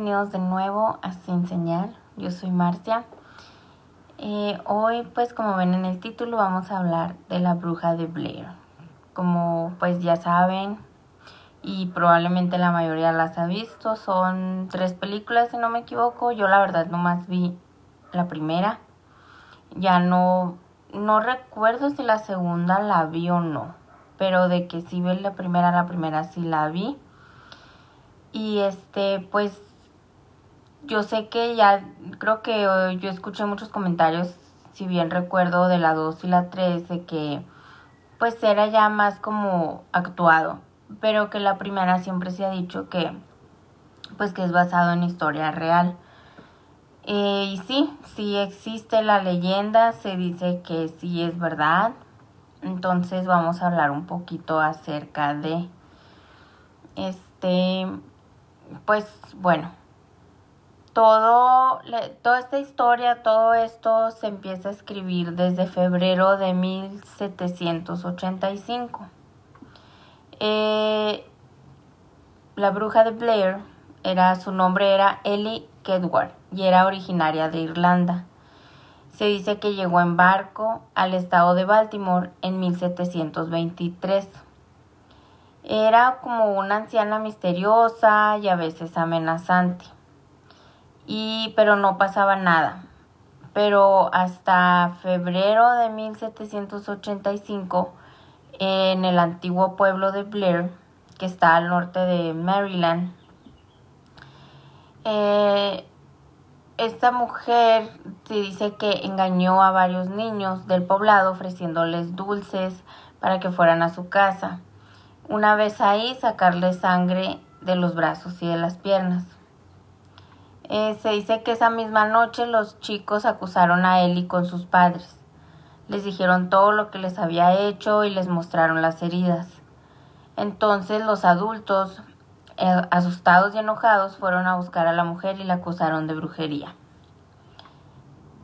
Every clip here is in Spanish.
bienvenidos de nuevo a Sin Señal. Yo soy Marcia. Eh, hoy, pues como ven en el título, vamos a hablar de la bruja de Blair. Como pues ya saben, y probablemente la mayoría las ha visto, son tres películas si no me equivoco. Yo la verdad nomás vi la primera. Ya no, no recuerdo si la segunda la vi o no, pero de que sí vi la primera, la primera sí la vi. Y este, pues yo sé que ya, creo que eh, yo escuché muchos comentarios, si bien recuerdo de la 2 y la 3, de que pues era ya más como actuado, pero que la primera siempre se ha dicho que pues que es basado en historia real. Eh, y sí, sí existe la leyenda, se dice que sí es verdad. Entonces vamos a hablar un poquito acerca de este pues bueno, todo, toda esta historia, todo esto se empieza a escribir desde febrero de 1785. Eh, la bruja de Blair, era, su nombre era Ellie Kedward y era originaria de Irlanda. Se dice que llegó en barco al estado de Baltimore en 1723. Era como una anciana misteriosa y a veces amenazante. Y pero no pasaba nada. Pero hasta febrero de 1785 en el antiguo pueblo de Blair, que está al norte de Maryland, eh, esta mujer se dice que engañó a varios niños del poblado ofreciéndoles dulces para que fueran a su casa. Una vez ahí, sacarle sangre de los brazos y de las piernas. Eh, se dice que esa misma noche los chicos acusaron a Ellie con sus padres. Les dijeron todo lo que les había hecho y les mostraron las heridas. Entonces los adultos, eh, asustados y enojados, fueron a buscar a la mujer y la acusaron de brujería.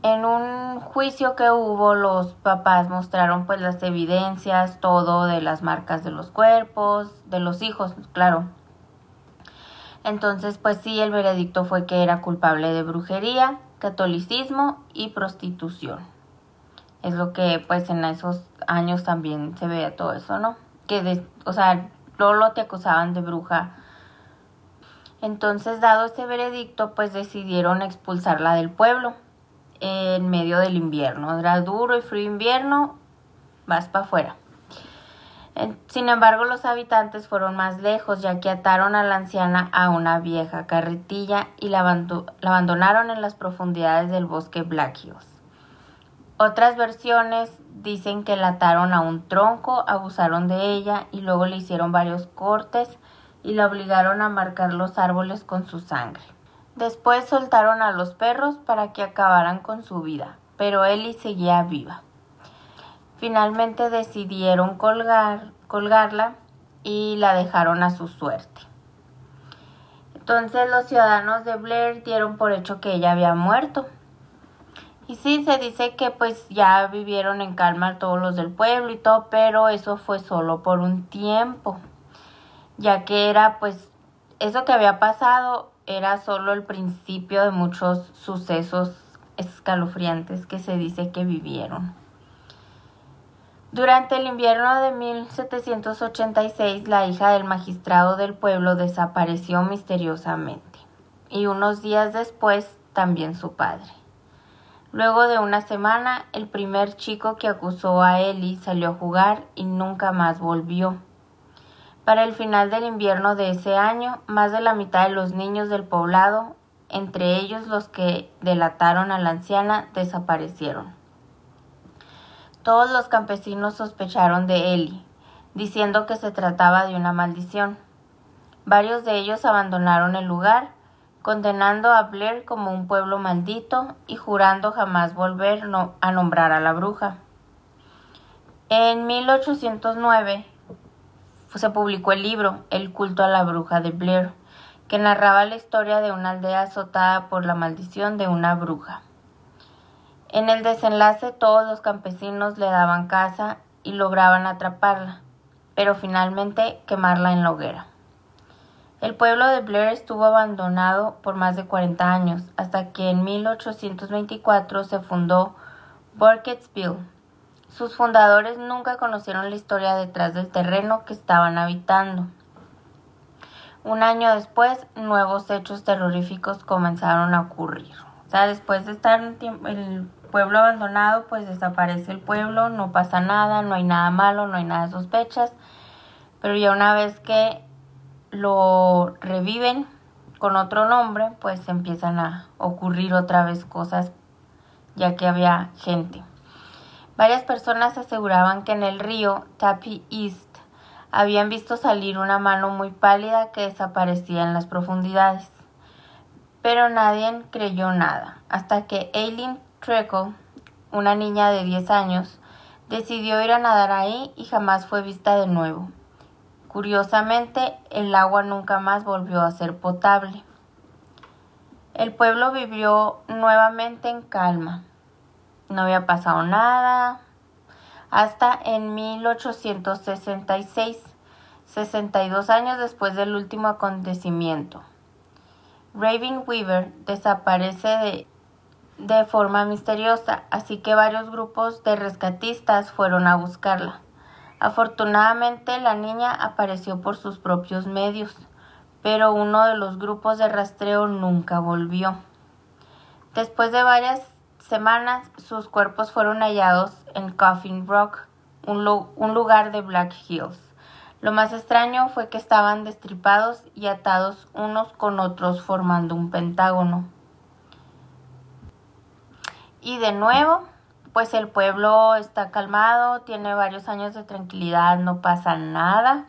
En un juicio que hubo, los papás mostraron pues las evidencias, todo de las marcas de los cuerpos, de los hijos, claro. Entonces, pues sí, el veredicto fue que era culpable de brujería, catolicismo y prostitución. Es lo que pues en esos años también se veía todo eso, ¿no? Que, de, o sea, Lolo te acusaban de bruja. Entonces, dado ese veredicto, pues decidieron expulsarla del pueblo en medio del invierno. Era duro y frío invierno, vas para afuera. Sin embargo, los habitantes fueron más lejos, ya que ataron a la anciana a una vieja carretilla y la, abandonaron en las profundidades del bosque Black Hills. Otras versiones dicen que la ataron a un tronco, abusaron de ella y luego le hicieron varios cortes y la obligaron a marcar los árboles con su sangre. Después soltaron a los perros para que acabaran con su vida, pero Ellie seguía viva. Finalmente decidieron colgar, colgarla y la dejaron a su suerte. Entonces los ciudadanos de Blair dieron por hecho que ella había muerto. Y sí, se dice que pues ya vivieron en calma todos los del pueblo y todo, pero eso fue solo por un tiempo, ya que era pues eso que había pasado era solo el principio de muchos sucesos escalofriantes que se dice que vivieron. Durante el invierno de 1786, la hija del magistrado del pueblo desapareció misteriosamente y unos días después también su padre. Luego de una semana, el primer chico que acusó a Ellie salió a jugar y nunca más volvió. Para el final del invierno de ese año, más de la mitad de los niños del poblado, entre ellos los que delataron a la anciana, desaparecieron. Todos los campesinos sospecharon de Eli, diciendo que se trataba de una maldición. Varios de ellos abandonaron el lugar, condenando a Blair como un pueblo maldito y jurando jamás volver a nombrar a la bruja. En 1809, se publicó el libro El culto a la bruja de Blair, que narraba la historia de una aldea azotada por la maldición de una bruja. En el desenlace todos los campesinos le daban caza y lograban atraparla, pero finalmente quemarla en la hoguera. El pueblo de Blair estuvo abandonado por más de 40 años, hasta que en 1824 se fundó Burkittsville. Sus fundadores nunca conocieron la historia detrás del terreno que estaban habitando. Un año después, nuevos hechos terroríficos comenzaron a ocurrir. O sea, después de estar el pueblo abandonado, pues desaparece el pueblo, no pasa nada, no hay nada malo, no hay nada de sospechas. Pero ya una vez que lo reviven con otro nombre, pues empiezan a ocurrir otra vez cosas, ya que había gente. Varias personas aseguraban que en el río Tapi East habían visto salir una mano muy pálida que desaparecía en las profundidades. Pero nadie creyó nada, hasta que Aileen Treco, una niña de 10 años, decidió ir a nadar ahí y jamás fue vista de nuevo. Curiosamente, el agua nunca más volvió a ser potable. El pueblo vivió nuevamente en calma. No había pasado nada hasta en 1866, 62 años después del último acontecimiento. Raven Weaver desaparece de, de forma misteriosa, así que varios grupos de rescatistas fueron a buscarla. Afortunadamente la niña apareció por sus propios medios, pero uno de los grupos de rastreo nunca volvió. Después de varias semanas, sus cuerpos fueron hallados en Coffin Rock, un, un lugar de Black Hills. Lo más extraño fue que estaban destripados y atados unos con otros formando un pentágono. Y de nuevo, pues el pueblo está calmado, tiene varios años de tranquilidad, no pasa nada,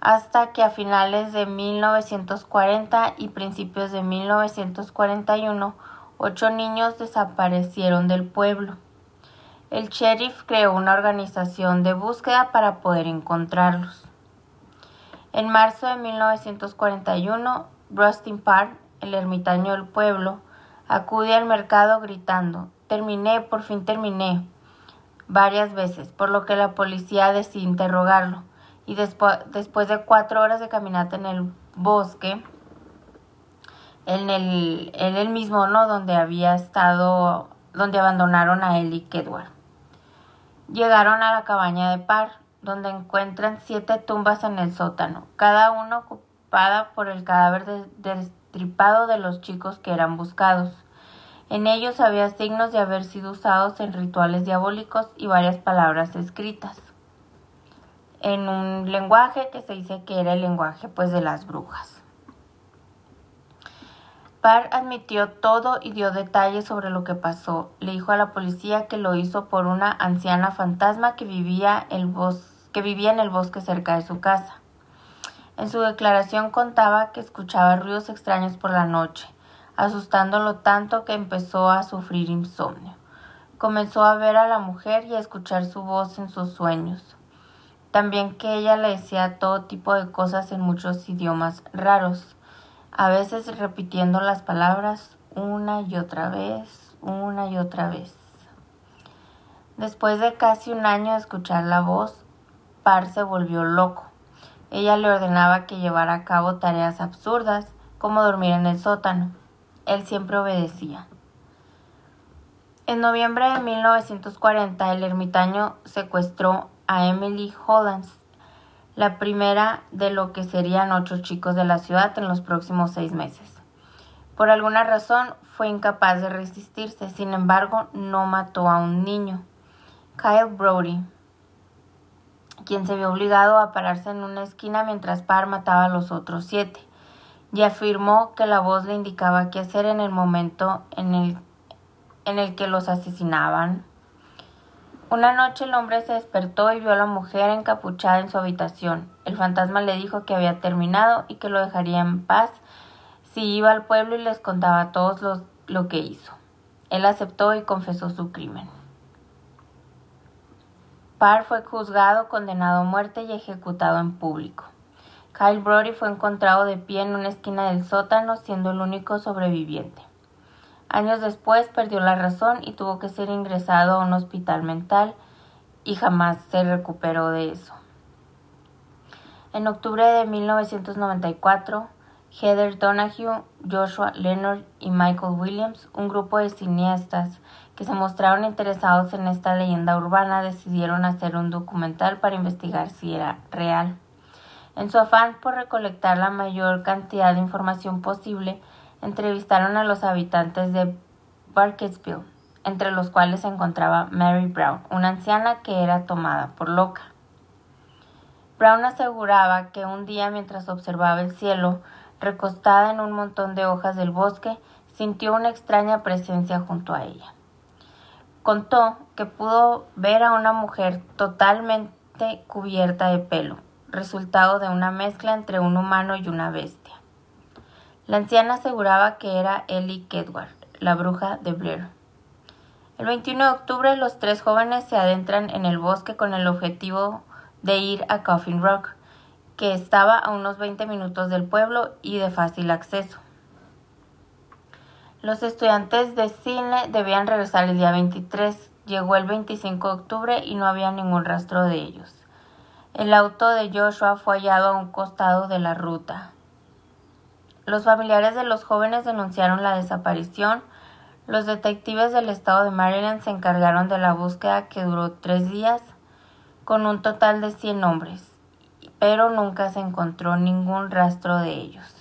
hasta que a finales de 1940 y principios de 1941, ocho niños desaparecieron del pueblo. El sheriff creó una organización de búsqueda para poder encontrarlos. En marzo de 1941, Rustin Park, el ermitaño del pueblo, acude al mercado gritando terminé, por fin terminé, varias veces, por lo que la policía decidió interrogarlo. Y después, después de cuatro horas de caminata en el bosque, en el, en el mismo, ¿no? Donde había estado, donde abandonaron a él y Kedward. Llegaron a la cabaña de Par, donde encuentran siete tumbas en el sótano, cada una ocupada por el cadáver destripado de los chicos que eran buscados. En ellos había signos de haber sido usados en rituales diabólicos y varias palabras escritas en un lenguaje que se dice que era el lenguaje pues de las brujas. Parr admitió todo y dio detalles sobre lo que pasó. Le dijo a la policía que lo hizo por una anciana fantasma que vivía, el que vivía en el bosque cerca de su casa. En su declaración contaba que escuchaba ruidos extraños por la noche, asustándolo tanto que empezó a sufrir insomnio. Comenzó a ver a la mujer y a escuchar su voz en sus sueños. También que ella le decía todo tipo de cosas en muchos idiomas raros, a veces repitiendo las palabras una y otra vez, una y otra vez. Después de casi un año de escuchar la voz, Par se volvió loco. Ella le ordenaba que llevara a cabo tareas absurdas, como dormir en el sótano. Él siempre obedecía. En noviembre de 1940, el ermitaño secuestró a Emily Hollands, la primera de lo que serían ocho chicos de la ciudad en los próximos seis meses. Por alguna razón fue incapaz de resistirse, sin embargo no mató a un niño, Kyle Brody, quien se vio obligado a pararse en una esquina mientras Parr mataba a los otros siete y afirmó que la voz le indicaba qué hacer en el momento en el, en el que los asesinaban. Una noche el hombre se despertó y vio a la mujer encapuchada en su habitación. El fantasma le dijo que había terminado y que lo dejaría en paz si iba al pueblo y les contaba a todos los, lo que hizo. Él aceptó y confesó su crimen. Fue juzgado, condenado a muerte y ejecutado en público. Kyle Brody fue encontrado de pie en una esquina del sótano, siendo el único sobreviviente. Años después perdió la razón y tuvo que ser ingresado a un hospital mental y jamás se recuperó de eso. En octubre de 1994, Heather Donahue, Joshua Leonard y Michael Williams, un grupo de cineastas que se mostraron interesados en esta leyenda urbana, decidieron hacer un documental para investigar si era real. En su afán por recolectar la mayor cantidad de información posible, entrevistaron a los habitantes de Barketsville, entre los cuales se encontraba Mary Brown, una anciana que era tomada por loca. Brown aseguraba que un día mientras observaba el cielo, recostada en un montón de hojas del bosque, sintió una extraña presencia junto a ella. Contó que pudo ver a una mujer totalmente cubierta de pelo, resultado de una mezcla entre un humano y una bestia. La anciana aseguraba que era Ellie Kedward, la bruja de Blair. El 21 de octubre los tres jóvenes se adentran en el bosque con el objetivo de ir a Coffin Rock, que estaba a unos 20 minutos del pueblo y de fácil acceso. Los estudiantes de cine debían regresar el día 23. Llegó el 25 de octubre y no había ningún rastro de ellos. El auto de Joshua fue hallado a un costado de la ruta. Los familiares de los jóvenes denunciaron la desaparición. Los detectives del estado de Maryland se encargaron de la búsqueda que duró tres días con un total de 100 hombres, pero nunca se encontró ningún rastro de ellos.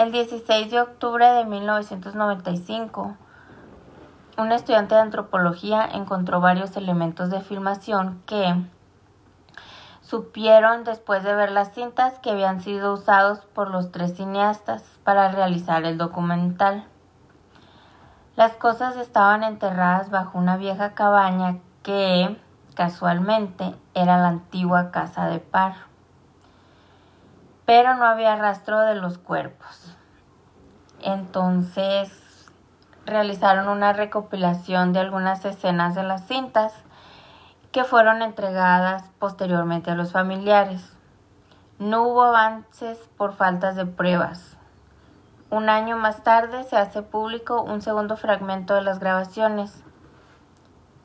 El 16 de octubre de 1995, un estudiante de antropología encontró varios elementos de filmación que supieron después de ver las cintas que habían sido usados por los tres cineastas para realizar el documental. Las cosas estaban enterradas bajo una vieja cabaña que, casualmente, era la antigua casa de Par. Pero no había rastro de los cuerpos. Entonces realizaron una recopilación de algunas escenas de las cintas que fueron entregadas posteriormente a los familiares. No hubo avances por faltas de pruebas. Un año más tarde se hace público un segundo fragmento de las grabaciones,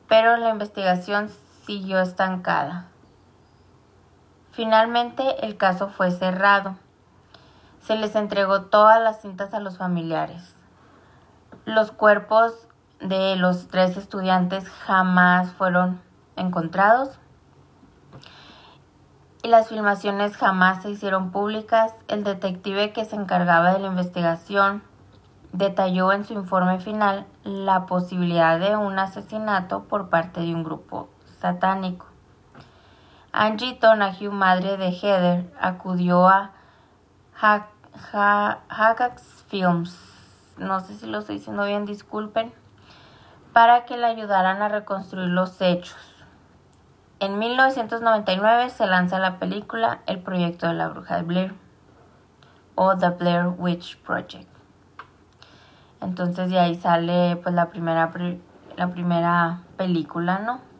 pero la investigación siguió estancada. Finalmente el caso fue cerrado. Se les entregó todas las cintas a los familiares. Los cuerpos de los tres estudiantes jamás fueron encontrados y las filmaciones jamás se hicieron públicas. El detective que se encargaba de la investigación detalló en su informe final la posibilidad de un asesinato por parte de un grupo satánico. Angie Donahue, madre de Heather, acudió a Hagax Films, no sé si lo estoy diciendo bien, disculpen, para que le ayudaran a reconstruir los hechos. En 1999 se lanza la película El proyecto de la bruja de Blair o The Blair Witch Project. Entonces de ahí sale pues la primera la primera película, ¿no?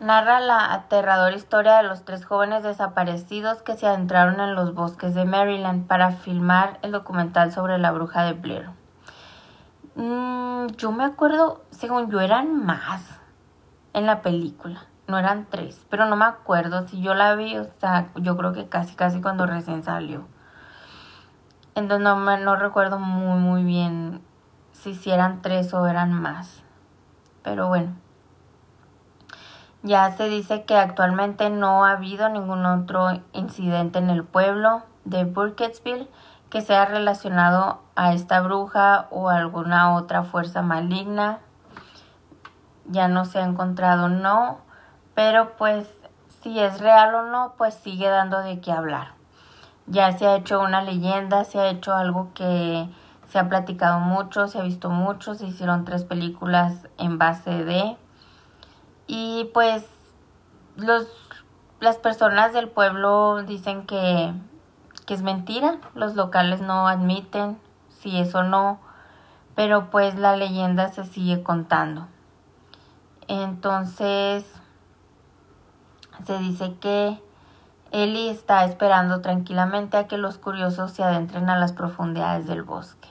Narra la aterradora historia de los tres jóvenes desaparecidos que se adentraron en los bosques de Maryland para filmar el documental sobre la bruja de Blair. Mm, yo me acuerdo, según yo eran más en la película. No eran tres, pero no me acuerdo si yo la vi, o sea, yo creo que casi, casi cuando recién salió. Entonces no, me, no recuerdo muy, muy bien si, si eran tres o eran más. Pero bueno. Ya se dice que actualmente no ha habido ningún otro incidente en el pueblo de Burkittsville que sea relacionado a esta bruja o alguna otra fuerza maligna ya no se ha encontrado, no, pero pues si es real o no, pues sigue dando de qué hablar. Ya se ha hecho una leyenda, se ha hecho algo que se ha platicado mucho, se ha visto mucho, se hicieron tres películas en base de... Y pues los, las personas del pueblo dicen que, que es mentira, los locales no admiten si eso no, pero pues la leyenda se sigue contando. Entonces, se dice que Eli está esperando tranquilamente a que los curiosos se adentren a las profundidades del bosque.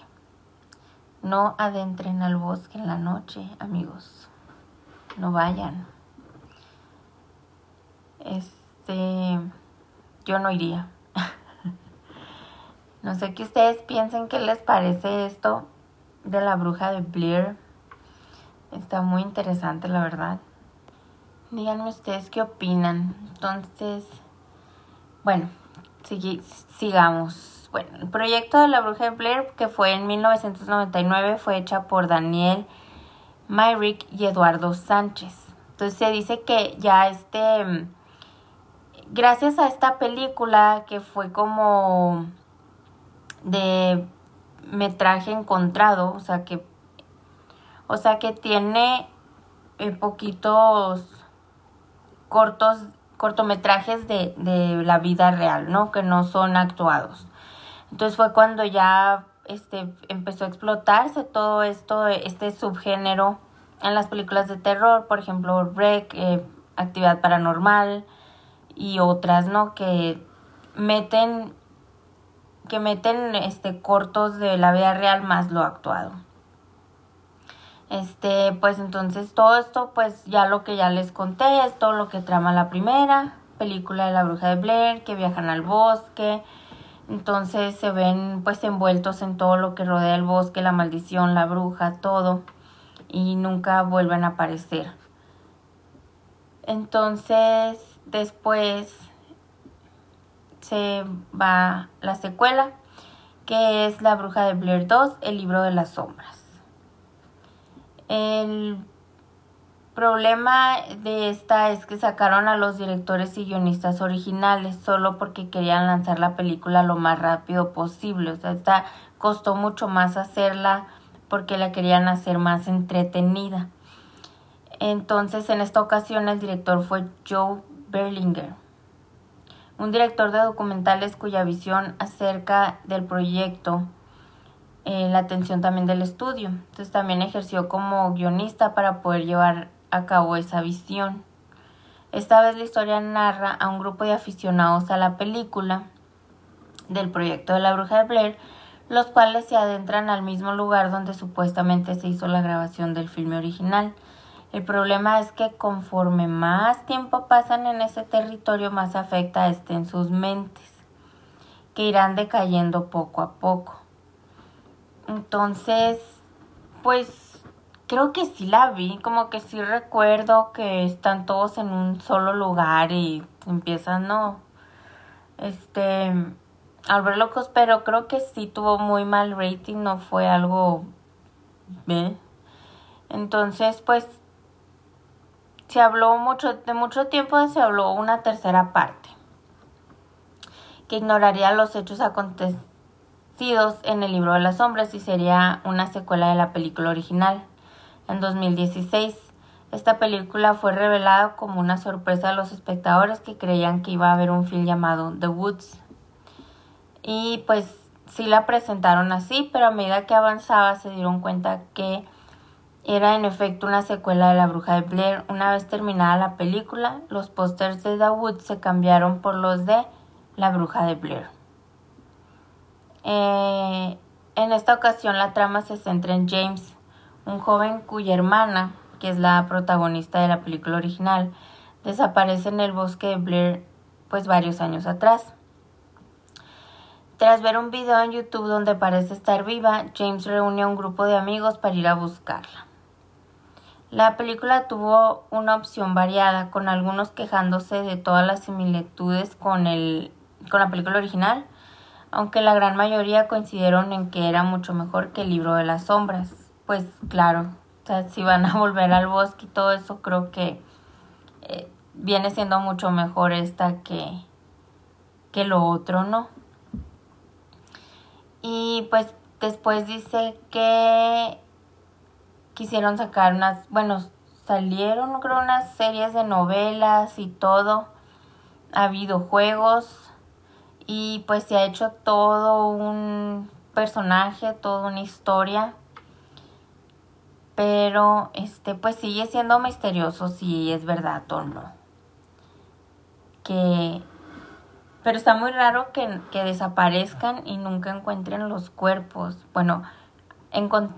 No adentren al bosque en la noche, amigos. No vayan. este, yo no iría. no sé qué ustedes piensen que les parece esto de la bruja de Blair. Está muy interesante, la verdad. Díganme ustedes qué opinan. Entonces, bueno, sigamos. Bueno, el proyecto de la bruja de Blair, que fue en 1999, fue hecha por Daniel Myrick y Eduardo Sánchez. Entonces se dice que ya este, gracias a esta película que fue como de metraje encontrado, o sea que, o sea que tiene eh, poquitos cortos, cortometrajes de, de la vida real, ¿no? Que no son actuados. Entonces fue cuando ya este, empezó a explotarse todo esto, este subgénero en las películas de terror, por ejemplo, Rec, eh, Actividad Paranormal y otras, ¿no? Que meten que meten este cortos de la vida real más lo actuado. Este, pues entonces todo esto, pues ya lo que ya les conté, es todo lo que trama la primera película de la bruja de Blair, que viajan al bosque, entonces se ven pues envueltos en todo lo que rodea el bosque, la maldición, la bruja, todo, y nunca vuelven a aparecer. Entonces después se va la secuela, que es La bruja de Blair 2, el libro de las sombras. El problema de esta es que sacaron a los directores y guionistas originales solo porque querían lanzar la película lo más rápido posible. O sea, esta costó mucho más hacerla porque la querían hacer más entretenida. Entonces, en esta ocasión el director fue Joe Berlinger, un director de documentales cuya visión acerca del proyecto eh, la atención también del estudio. Entonces también ejerció como guionista para poder llevar a cabo esa visión. Esta vez la historia narra a un grupo de aficionados a la película del proyecto de la bruja de Blair, los cuales se adentran al mismo lugar donde supuestamente se hizo la grabación del filme original. El problema es que conforme más tiempo pasan en ese territorio, más afecta a este en sus mentes, que irán decayendo poco a poco. Entonces, pues creo que sí la vi, como que sí recuerdo que están todos en un solo lugar y empiezan, no, este, al ver locos, pero creo que sí tuvo muy mal rating, no fue algo, ¿eh? Entonces, pues, se habló mucho, de mucho tiempo se habló una tercera parte, que ignoraría los hechos acontecidos en el libro de las sombras y sería una secuela de la película original. En 2016, esta película fue revelada como una sorpresa a los espectadores que creían que iba a haber un film llamado The Woods. Y pues sí la presentaron así, pero a medida que avanzaba se dieron cuenta que era en efecto una secuela de La Bruja de Blair. Una vez terminada la película, los pósters de The Woods se cambiaron por los de La Bruja de Blair. Eh, en esta ocasión la trama se centra en James, un joven cuya hermana, que es la protagonista de la película original, desaparece en el bosque de Blair pues varios años atrás. Tras ver un video en YouTube donde parece estar viva, James reúne a un grupo de amigos para ir a buscarla. La película tuvo una opción variada, con algunos quejándose de todas las similitudes con, el, con la película original, aunque la gran mayoría coincidieron en que era mucho mejor que el libro de las sombras. Pues claro, si van a volver al bosque y todo eso, creo que eh, viene siendo mucho mejor esta que, que lo otro, ¿no? Y pues después dice que quisieron sacar unas, bueno, salieron creo unas series de novelas y todo. Ha habido juegos, y pues se ha hecho todo un personaje, toda una historia. Pero este pues sigue siendo misterioso si es verdad o no. Que pero está muy raro que, que desaparezcan y nunca encuentren los cuerpos. Bueno,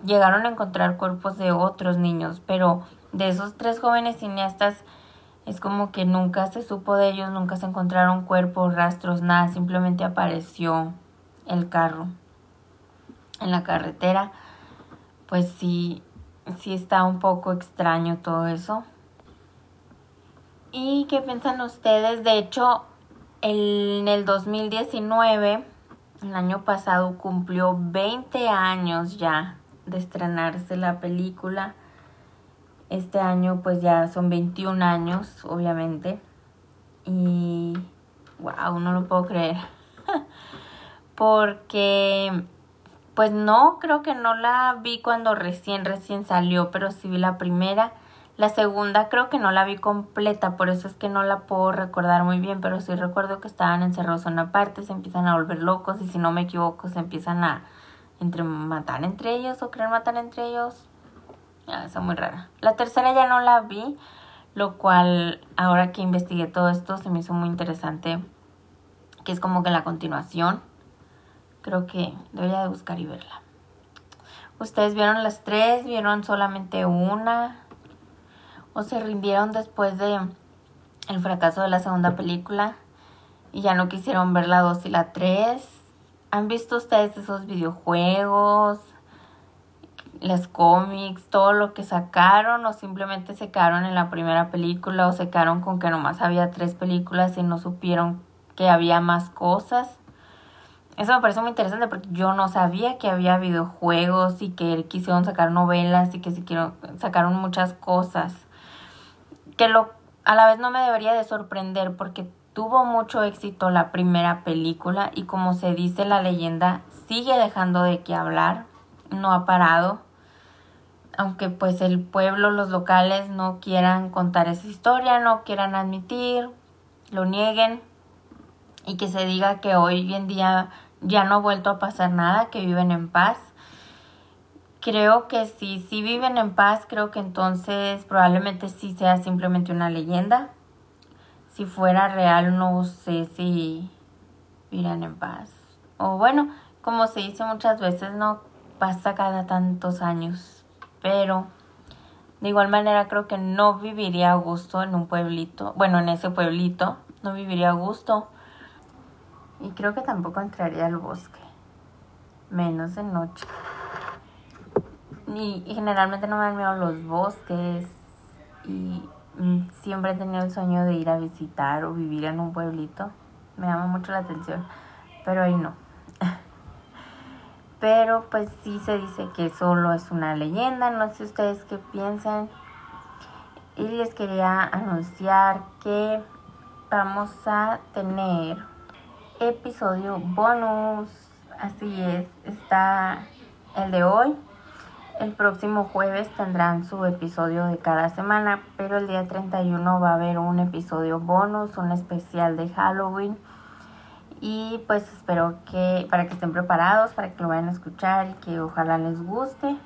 llegaron a encontrar cuerpos de otros niños, pero de esos tres jóvenes cineastas Es como que nunca se supo de ellos, nunca se encontraron cuerpos, rastros, nada, simplemente apareció el carro en la carretera. Pues sí, sí está un poco extraño todo eso. ¿Y qué piensan ustedes? De hecho, en el 2019, el año pasado, cumplió 20 años ya de estrenarse la película. Este año pues ya son 21 años, obviamente. Y wow, no lo puedo creer. Porque pues no, creo que no la vi cuando recién recién salió, pero sí vi la primera. La segunda creo que no la vi completa, por eso es que no la puedo recordar muy bien, pero sí recuerdo que estaban encerrados en una parte, se empiezan a volver locos y si no me equivoco se empiezan a entre matar entre ellos o querer matar entre ellos. Ah, es muy rara. La tercera ya no la vi, lo cual ahora que investigué todo esto se me hizo muy interesante, que es como que la continuación. Creo que debería de buscar y verla. ¿Ustedes vieron las tres? ¿Vieron solamente una? o se rindieron después de el fracaso de la segunda película y ya no quisieron ver la 2 y la 3. ¿Han visto ustedes esos videojuegos, las cómics, todo lo que sacaron o simplemente se quedaron en la primera película o se quedaron con que nomás había tres películas y no supieron que había más cosas? Eso me parece muy interesante porque yo no sabía que había videojuegos y que quisieron sacar novelas y que sacaron muchas cosas que lo, a la vez no me debería de sorprender porque tuvo mucho éxito la primera película y como se dice la leyenda sigue dejando de qué hablar, no ha parado, aunque pues el pueblo, los locales no quieran contar esa historia, no quieran admitir, lo nieguen y que se diga que hoy en día ya no ha vuelto a pasar nada, que viven en paz creo que si, si viven en paz, creo que entonces probablemente sí sea simplemente una leyenda. Si fuera real, no sé si vivirían en paz. O bueno, como se dice muchas veces, no pasa cada tantos años. Pero de igual manera creo que no viviría a gusto en un pueblito. Bueno, en ese pueblito no viviría a gusto. Y creo que tampoco entraría al bosque. Menos de noche. Y, generalmente no me dan miedo los bosques y mm, siempre he tenido el sueño de ir a visitar o vivir en un pueblito. Me llama mucho la atención, pero ahí no. pero pues sí se dice que solo es una leyenda, no sé ustedes qué piensan. Y les quería anunciar que vamos a tener episodio bonus. Así es, está el de hoy el próximo jueves tendrán su episodio de cada semana, pero el día 31 va a haber un episodio bonus, un especial de Halloween. Y pues espero que para que estén preparados, para que lo vayan a escuchar y que ojalá les guste.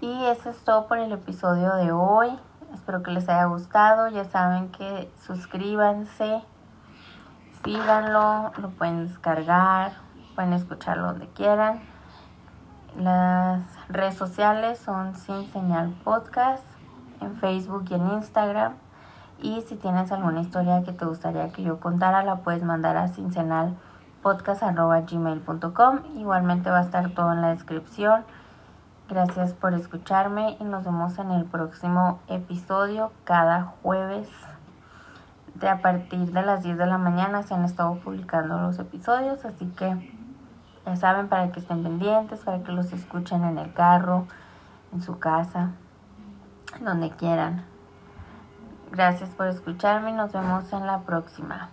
Y eso es todo por el episodio de hoy. Espero que les haya gustado. Ya saben que suscríbanse, síganlo, lo pueden descargar, pueden escucharlo donde quieran. Las redes sociales son Sin Señal Podcast en Facebook y en Instagram. Y si tienes alguna historia que te gustaría que yo contara, la puedes mandar a sincenalpodcast.gmail.com. Igualmente va a estar todo en la descripción. Gracias por escucharme y nos vemos en el próximo episodio cada jueves de a partir de las 10 de la mañana se han estado publicando los episodios, así que ya saben, para que estén pendientes, para que los escuchen en el carro, en su casa, donde quieran. Gracias por escucharme y nos vemos en la próxima.